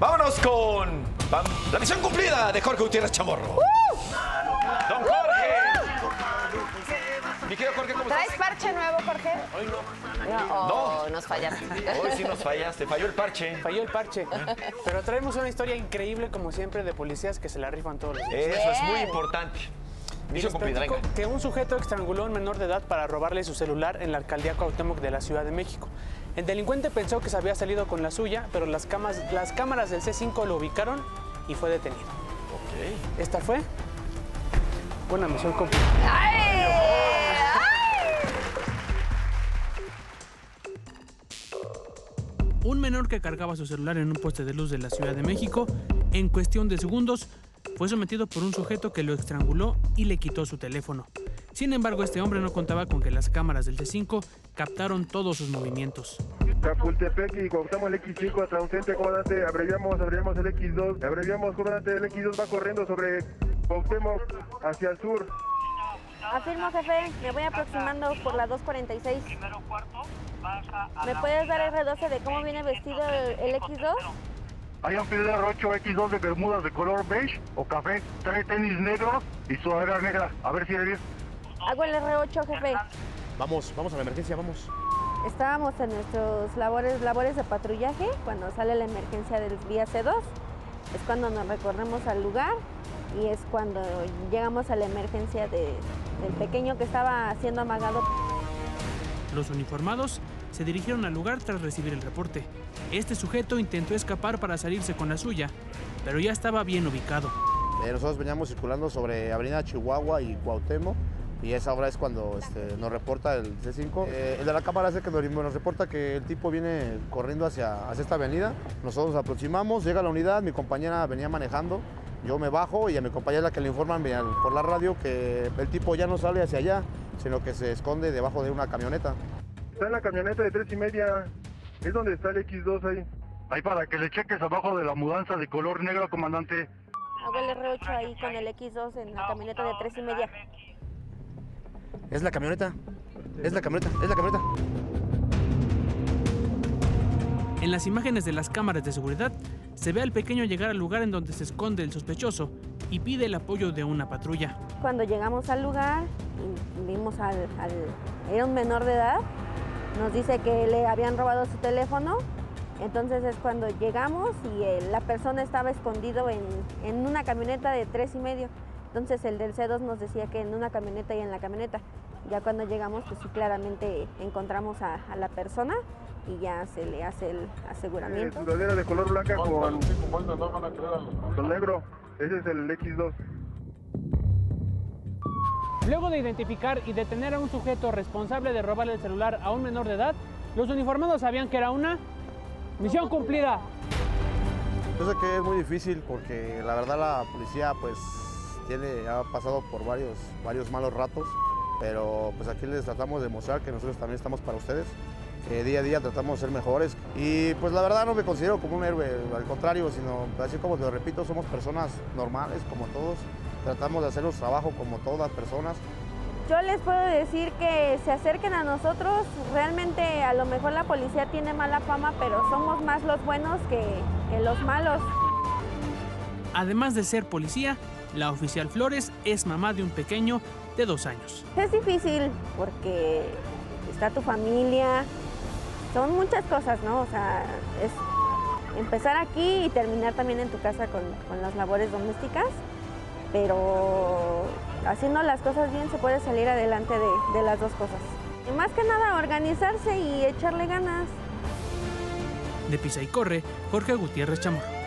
Vámonos con la misión cumplida de Jorge Gutiérrez Chamorro. ¡Don Jorge! Mi querido Jorge, ¿cómo ¿Traes estás? parche nuevo, Jorge? Hoy no. No, oh, No. nos fallaste. Hoy sí nos fallaste. Falló el parche. Falló el parche. Pero traemos una historia increíble, como siempre, de policías que se la rifan todos los días. Eso es muy importante. Les platico que un sujeto estranguló a un menor de edad para robarle su celular en la alcaldía Cuauhtémoc de la Ciudad de México. El delincuente pensó que se había salido con la suya, pero las, camas- las cámaras del C5 lo ubicaron y fue detenido. Ok. Esta fue una misión completa. Un menor que cargaba su celular en un poste de luz de la Ciudad de México, en cuestión de segundos, fue sometido por un sujeto que lo estranguló y le quitó su teléfono. Sin embargo, este hombre no contaba con que las cámaras del C5 captaron todos sus movimientos. Chapultepec y Cuauhtémoc el X5 hasta un centro comandante, abreviamos, abreviamos el X2, abreviamos comandante, el X2 va corriendo sobre Cuauhtémoc hacia el sur. Afirmo, jefe, me voy aproximando por la 246. ¿Me puedes dar R12 de cómo viene vestido el, el X2? Hay un Fidel 8 X2 de bermudas de color beige o café, trae tenis negros y sudadera negra. A ver si eres bien. Hago el R8, jefe. Vamos, vamos a la emergencia, vamos. Estábamos en nuestros labores, labores de patrullaje cuando sale la emergencia del vía C2. Es cuando nos recorremos al lugar y es cuando llegamos a la emergencia de- del pequeño que estaba siendo amagado. Los uniformados se dirigieron al lugar tras recibir el reporte. Este sujeto intentó escapar para salirse con la suya, pero ya estaba bien ubicado. Eh, nosotros veníamos circulando sobre Avenida Chihuahua y Cuauhtémoc y esa hora es cuando este, nos reporta el C5. Eh, el de la cámara hace que nos, reporta que el tipo viene corriendo hacia, esta avenida. Nosotros nos aproximamos, llega la unidad, mi compañera venía manejando, yo me bajo y a mi compañera la que le informan por la radio que el tipo ya no sale hacia allá, sino que se esconde debajo de una camioneta. Está en la camioneta de tres y media, es donde está el X2 ahí. Ahí para que le cheques abajo de la mudanza de color negro, comandante. Hago el R8 ahí con el X2 en la camioneta de tres y media. Es la camioneta, es la camioneta, es la camioneta. En las imágenes de las cámaras de seguridad se ve al pequeño llegar al lugar en donde se esconde el sospechoso y pide el apoyo de una patrulla. Cuando llegamos al lugar vimos al, al- Era un menor de edad. Nos dice que le habían robado su teléfono. Entonces es cuando llegamos y eh, la persona estaba escondido en, en una camioneta de tres y medio. Entonces el del C2 nos decía que en una camioneta y en la camioneta. Ya cuando llegamos, pues sí, claramente encontramos a, a la persona y ya se le hace el Eh, aseguramiento. sudadera de color blanca con, con negro. Ese es el X2. Luego de identificar y detener a un sujeto responsable de robarle el celular a un menor de edad, los uniformados sabían que era una misión cumplida. Yo sé que es muy difícil porque la verdad la policía pues tiene, ha pasado por varios, varios malos ratos, pero pues aquí les tratamos de mostrar que nosotros también estamos para ustedes, que día a día tratamos de ser mejores y pues la verdad no me considero como un héroe, al contrario, sino así como lo repito, somos personas normales como todos, tratamos de hacer nuestro trabajo como todas personas, Yo les puedo decir que se acerquen a nosotros. Realmente a lo mejor la policía tiene mala fama, pero somos más los buenos que, que los malos. Además de ser policía, la oficial Flores es mamá de un pequeño de dos años. Es difícil porque está tu familia, son muchas cosas, ¿no? O sea, es empezar aquí y terminar también en tu casa con, con las labores domésticas, pero haciendo las cosas bien se puede salir adelante de, de las dos cosas. Y más que nada, organizarse y echarle ganas. De Pisa y Corre, Jorge Gutiérrez Chamorro.